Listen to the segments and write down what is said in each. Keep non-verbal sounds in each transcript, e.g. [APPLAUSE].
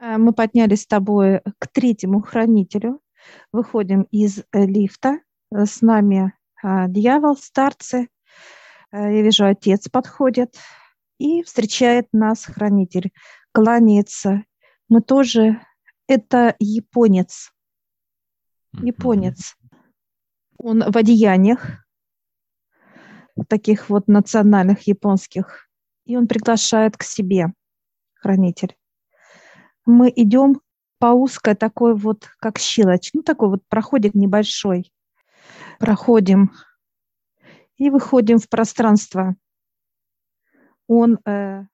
Э, мы поднялись с тобой к третьему хранителю, выходим из э, лифта, э, с нами дьявол, старцы, я вижу, отец подходит, и встречает нас хранитель, кланяется. Мы тоже, это японец, японец. Он в одеяниях, таких вот национальных японских, и он приглашает к себе, хранитель мы идем по узкой такой вот, как щелочь, ну такой вот проходик небольшой. Проходим и выходим в пространство. Он э,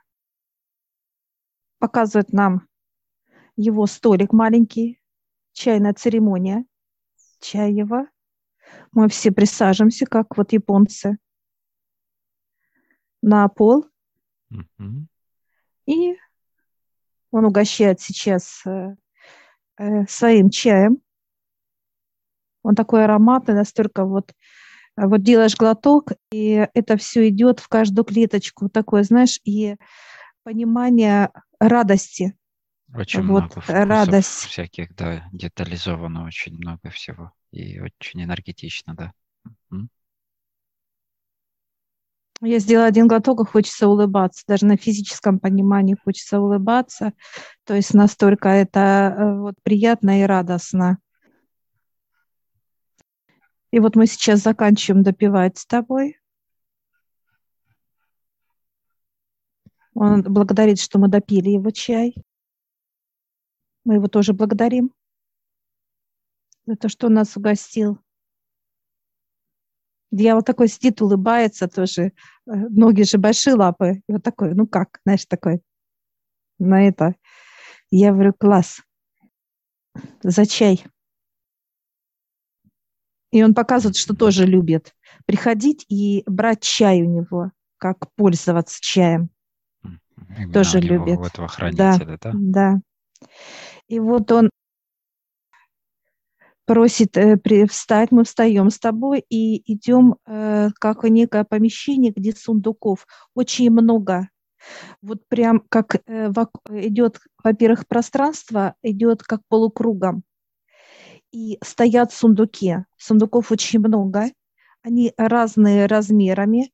показывает нам его столик маленький, чайная церемония, чаева. Мы все присаживаемся, как вот японцы, на пол. Mm-hmm. И он угощает сейчас э, э, своим чаем. Он такой ароматный, настолько вот, э, вот делаешь глоток, и это все идет в каждую клеточку, такое, знаешь, и понимание радости. Очень вот, много вкусов радость. всяких, да, детализовано очень много всего и очень энергетично, да. Угу. Я сделала один глоток, и хочется улыбаться. Даже на физическом понимании хочется улыбаться. То есть настолько это э, вот приятно и радостно. И вот мы сейчас заканчиваем допивать с тобой. Он благодарит, что мы допили его чай. Мы его тоже благодарим за то, что он нас угостил. Дьявол такой сидит, улыбается тоже. Э, ноги же большие лапы. И вот такой, ну как, знаешь, такой на это. Я говорю, класс. За чай. И он показывает, что тоже любит приходить и брать чай у него, как пользоваться чаем. Именно тоже любит. Вот да, да? Да. И вот он просит э, встать, мы встаем с тобой и идем э, как некое помещение, где сундуков очень много. Вот прям как э, идет, во-первых, пространство идет как полукругом. И стоят сундуки. Сундуков очень много. Они разные размерами,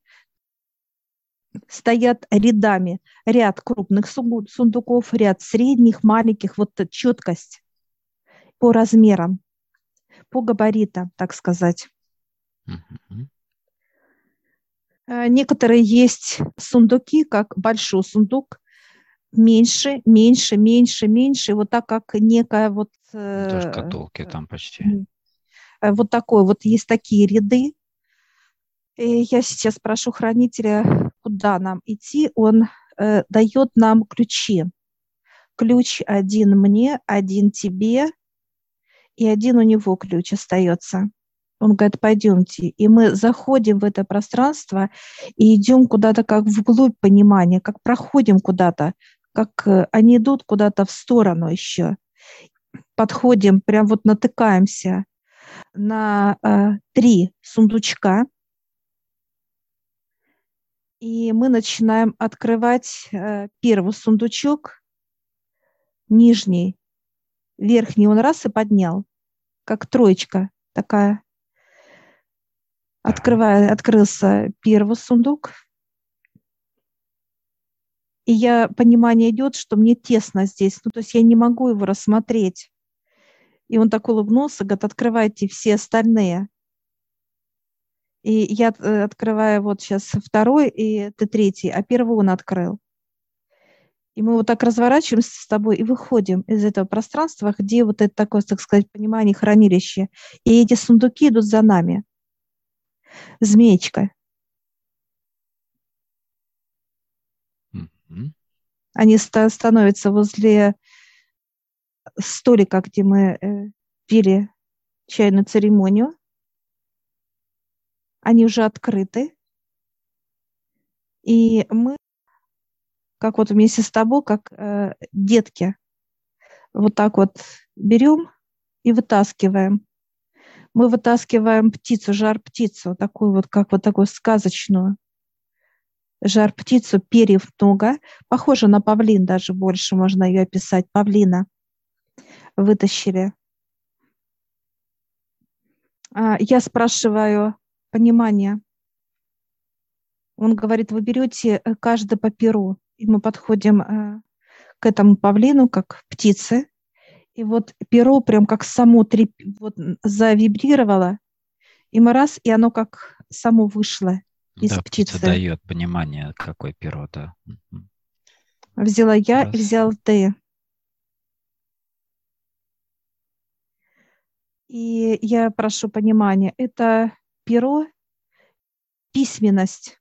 стоят рядами. Ряд крупных сундуков, ряд средних, маленьких. Вот четкость по размерам по габаритам, так сказать. Mm-hmm. Некоторые есть сундуки, как большой сундук, меньше, меньше, меньше, меньше, вот так как некая вот... Э, Тоже шкатулки там почти. Э, вот такой, вот есть такие ряды. И я сейчас прошу хранителя, куда нам идти. Он э, дает нам ключи. Ключ один мне, один тебе, и один у него ключ остается. Он говорит, пойдемте. И мы заходим в это пространство и идем куда-то как вглубь понимания, как проходим куда-то, как э, они идут куда-то в сторону еще. Подходим, прям вот натыкаемся на э, три сундучка, и мы начинаем открывать э, первый сундучок, нижний, верхний он раз и поднял, как троечка такая. Открывая, открылся первый сундук, и я понимание идет, что мне тесно здесь, ну то есть я не могу его рассмотреть. И он так улыбнулся, говорит, открывайте все остальные. И я э, открываю вот сейчас второй и это третий, а первый он открыл. И мы вот так разворачиваемся с тобой и выходим из этого пространства, где вот это такое, так сказать, понимание, хранилище. И эти сундуки идут за нами. Змеечка. Mm-hmm. Они ста- становятся возле столика, где мы э, пили чайную церемонию. Они уже открыты. И мы как вот вместе с тобой, как э, детки. Вот так вот берем и вытаскиваем. Мы вытаскиваем птицу, жар птицу, такую вот, как вот такую сказочную. жар птицу, перьев много, похоже на павлин даже больше, можно ее описать, павлина вытащили. А, я спрашиваю понимание. Он говорит, вы берете э, каждый по перу, и мы подходим э, к этому павлину, как птицы, и вот перо прям как само треп... вот, завибрировало, и мы раз, и оно как само вышло из да, птицы. птица дает понимание, какое перо, да. Взяла я раз. и взял ты. И я прошу понимания, это перо, письменность.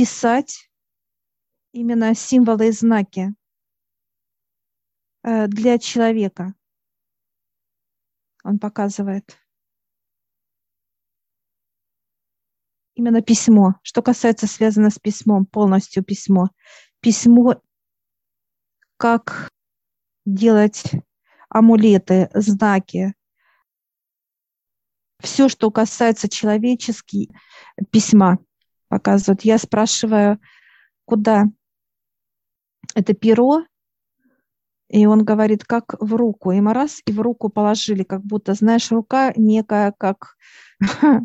Писать именно символы и знаки э, для человека. Он показывает. Именно письмо. Что касается связано с письмом, полностью письмо. Письмо, как делать амулеты, знаки, все, что касается человеческих письма, показывают. Я спрашиваю, куда это перо, и он говорит, как в руку. И мы раз, и в руку положили, как будто, знаешь, рука некая, как [LAUGHS]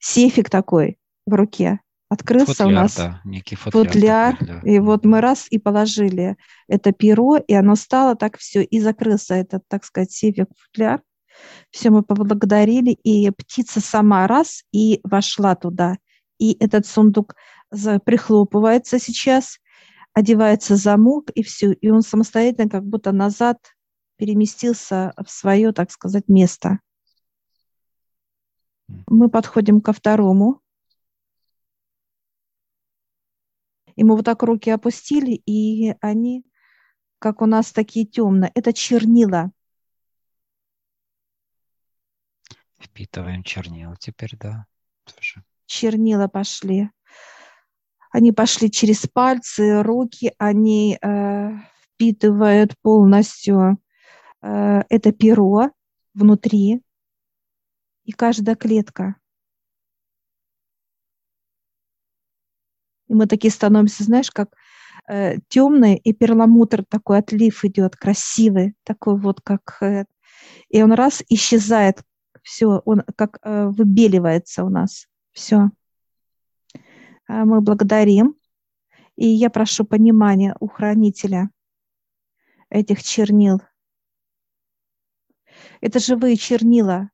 сейфик такой в руке открылся футляр, у нас да, некий футляр, футляр для... и вот мы раз и положили это перо, и оно стало так все, и закрылся этот, так сказать, севик футляр. Все мы поблагодарили, и птица сама раз и вошла туда. И этот сундук прихлопывается сейчас, одевается замок, и все. И он самостоятельно как будто назад переместился в свое, так сказать, место. Мы подходим ко второму И мы вот так руки опустили, и они, как у нас такие темные, это чернила. Впитываем чернила теперь, да. Тоже. Чернила пошли. Они пошли через пальцы, руки, они э, впитывают полностью э, это перо внутри, и каждая клетка И мы такие становимся, знаешь, как э, темные, и перламутр такой отлив идет, красивый, такой вот как... Э, и он раз исчезает, все, он как э, выбеливается у нас, все. А мы благодарим. И я прошу понимания у хранителя этих чернил. Это живые чернила,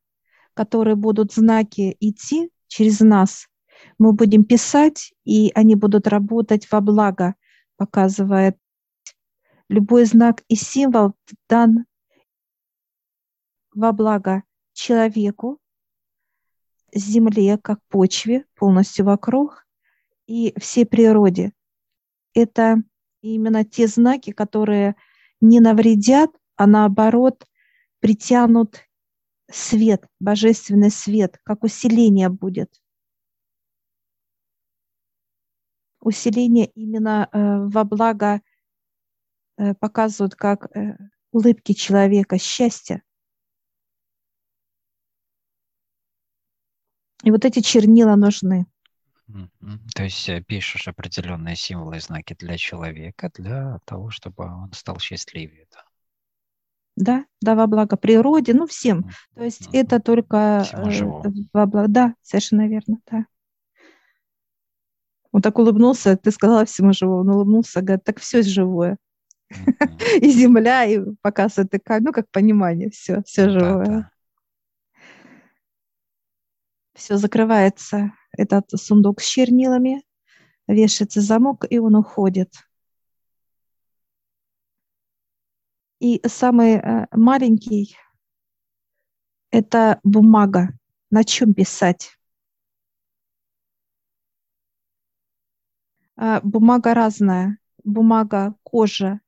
которые будут знаки идти через нас – мы будем писать, и они будут работать во благо, показывает любой знак и символ дан во благо человеку, земле, как почве, полностью вокруг, и всей природе. Это именно те знаки, которые не навредят, а наоборот притянут свет, божественный свет, как усиление будет – усиление именно э, во благо э, показывают как э, улыбки человека, счастье. И вот эти чернила нужны. То есть пишешь определенные символы и знаки для человека, для того, чтобы он стал счастливее. Да, да, да во благо природе, ну всем. То есть mm-hmm. это только во благо. Да, совершенно верно, да. Он так улыбнулся, ты сказала всему живому, он улыбнулся, говорит, так все живое. [LAUGHS] И земля, и показывает такая, ну, как понимание, все, все живое. Все закрывается, этот сундук с чернилами, вешается замок, и он уходит. И самый э, маленький – это бумага, на чем писать. А, бумага разная. Бумага, кожа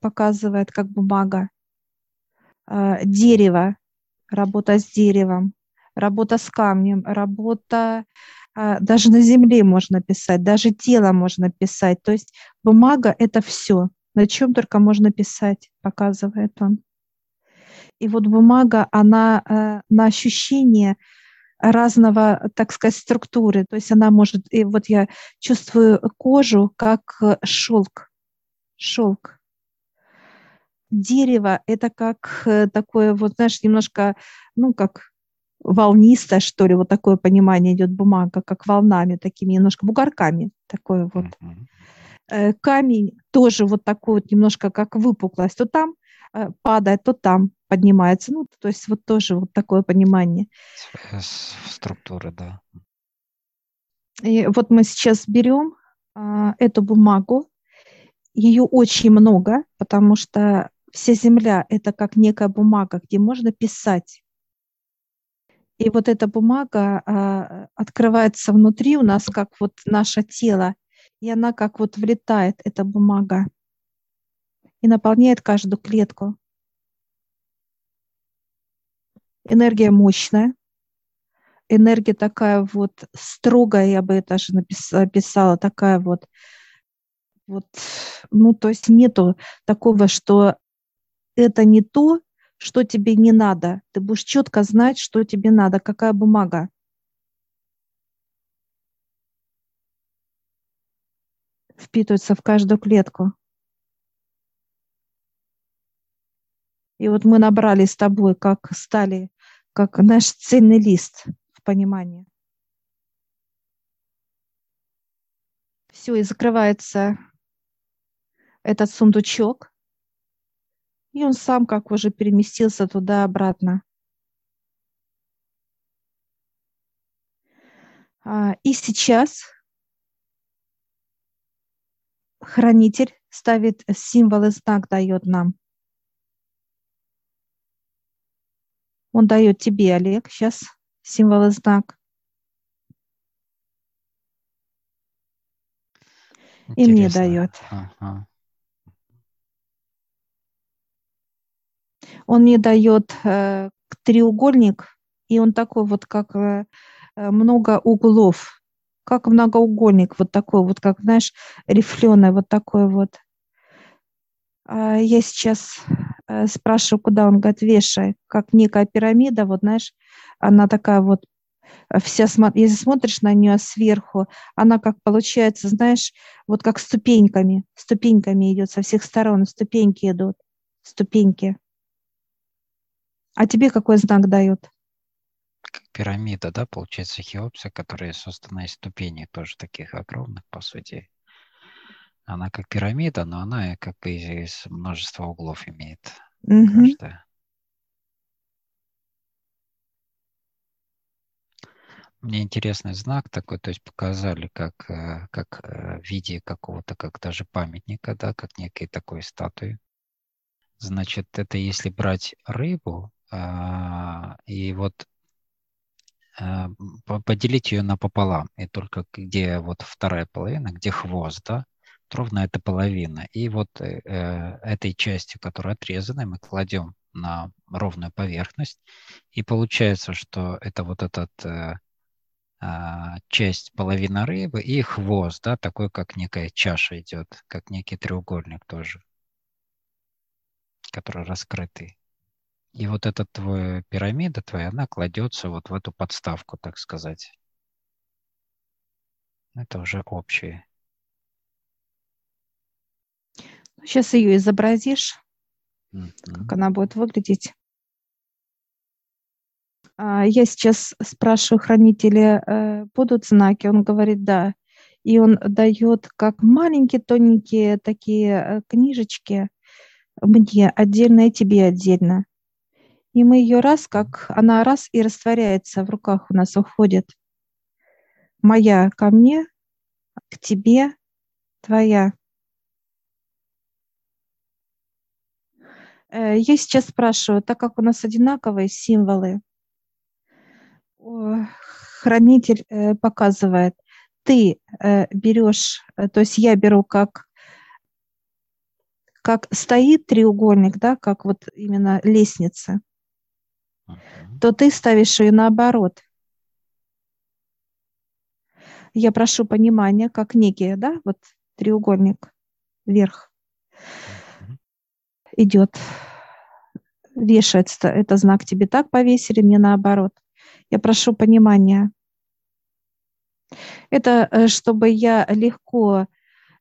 показывает, как бумага. А, дерево, работа с деревом, работа с камнем, работа а, даже на земле можно писать, даже тело можно писать. То есть бумага – это все, на чем только можно писать, показывает он. И вот бумага, она на ощущение разного, так сказать, структуры. То есть она может, и вот я чувствую кожу как шелк, шелк. Дерево – это как э, такое, вот знаешь, немножко, ну, как волнистое, что ли, вот такое понимание идет бумага, как волнами, такими немножко бугорками, такое вот. Mm-hmm. Камень тоже вот такой вот немножко как выпуклость, то там э, падает, то там поднимается, ну, то есть вот тоже вот такое понимание. Структура, да. И вот мы сейчас берем а, эту бумагу, ее очень много, потому что вся Земля – это как некая бумага, где можно писать. И вот эта бумага а, открывается внутри у нас, как вот наше тело, и она как вот влетает, эта бумага, и наполняет каждую клетку. Энергия мощная, энергия такая вот строгая, я бы это даже написала, такая вот, вот, ну, то есть нету такого, что это не то, что тебе не надо. Ты будешь четко знать, что тебе надо, какая бумага. Впитывается в каждую клетку. И вот мы набрали с тобой, как стали, как наш цельный лист в понимании. Все, и закрывается этот сундучок. И он сам как уже переместился туда-обратно. А, и сейчас хранитель ставит символ и знак, дает нам. Он дает тебе, Олег, сейчас символ и знак. Интересно. И мне дает. Ага. Он мне дает э, треугольник, и он такой вот, как э, э, много углов, как многоугольник, вот такой вот, как, знаешь, рифленый, вот такой вот. А я сейчас э, спрашиваю, куда он говорит, вешай, как некая пирамида, вот, знаешь, она такая вот э, вся, если смотришь на нее сверху, она как получается, знаешь, вот как ступеньками, ступеньками идет со всех сторон, ступеньки идут, ступеньки. А тебе какой знак дают? Как пирамида, да, получается, Хеопса, которая создана из ступеней, тоже таких огромных, по сути. Она как пирамида, но она как бы из множества углов имеет угу. каждая. Мне интересный знак такой, то есть показали как, э, как э, в виде какого-то, как даже памятника, да, как некой такой статуи. Значит, это если брать рыбу, и вот а, поделить ее напополам, и только где вот вторая половина, где хвост, да, ровно эта половина. И вот э, э, этой частью, которая отрезана, мы кладем на ровную поверхность, и получается, что это вот этот э, э, часть половина рыбы и хвост, да, такой как некая чаша идет, как некий треугольник тоже, который раскрытый. И вот эта твоя пирамида твоя, она кладется вот в эту подставку, так сказать. Это уже общее. Сейчас ее изобразишь, mm-hmm. как она будет выглядеть. А, я сейчас спрашиваю хранителя, э, будут знаки? Он говорит, да. И он дает как маленькие тоненькие такие э, книжечки мне отдельно и тебе отдельно. И мы ее раз, как она раз и растворяется в руках у нас уходит. Моя ко мне, к тебе, твоя. Э, я сейчас спрашиваю, так как у нас одинаковые символы, хранитель э, показывает, ты э, берешь, то есть я беру как как стоит треугольник, да, как вот именно лестница, то ты ставишь ее наоборот. Я прошу понимания, как некий, да, вот треугольник вверх идет, вешается, это знак тебе так повесили, мне наоборот. Я прошу понимания. Это э, чтобы я легко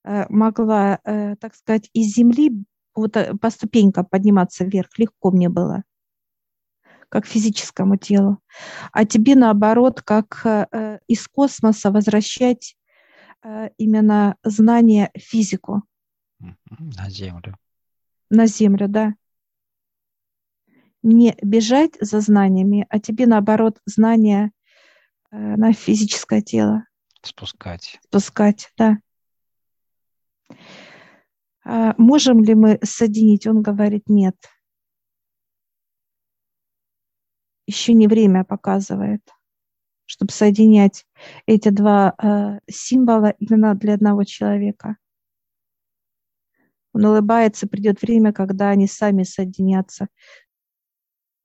э, могла, э, так сказать, из земли вот по ступенькам подниматься вверх. Легко мне было, как физическому телу. А тебе, наоборот, как из космоса возвращать именно знание физику. На Землю. На Землю, да. Не бежать за знаниями, а тебе, наоборот, знания Э, на физическое тело. Спускать. Спускать, да. А можем ли мы соединить? Он говорит, нет. Еще не время показывает, чтобы соединять эти два э, символа именно для одного человека. Он улыбается, придет время, когда они сами соединятся.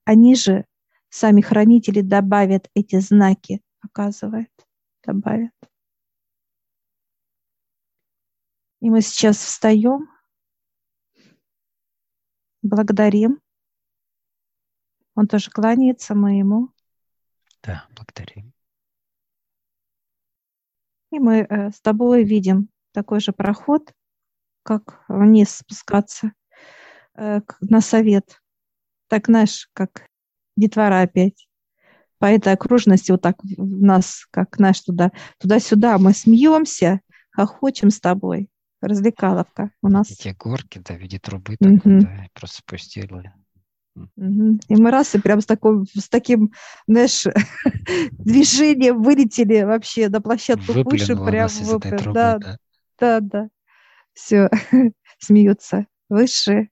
Они же, сами хранители, добавят эти знаки показывает, добавит. И мы сейчас встаем, благодарим. Он тоже кланяется моему. Да, благодарим. И мы э, с тобой видим такой же проход, как вниз спускаться э, на совет. Так, знаешь, как детвора опять по этой окружности вот так в нас, как знаешь, туда, туда-сюда. Мы смеемся, хохочем с тобой. Развлекаловка у нас. Эти горки, да, в виде трубы, так, угу. да, просто спустили. И мы раз и прям с, такой, с таким, знаешь, [LAUGHS] движением вылетели вообще на площадку выше, прям выпрям. Да, да, да, да. Все, [LAUGHS] смеются. Выше,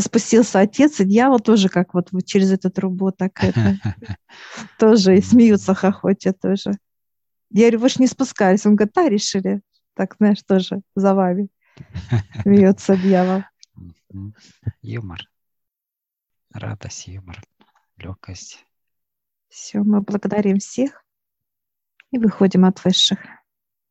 спустился отец, и дьявол тоже как вот через эту трубу так это, [LAUGHS] тоже и смеются, хохотят тоже. Я говорю, вы же не спускались. Он говорит, да, решили. Так, знаешь, тоже за вами. Смеется дьявол. Юмор. Радость, юмор, легкость. Все, мы благодарим всех и выходим от высших.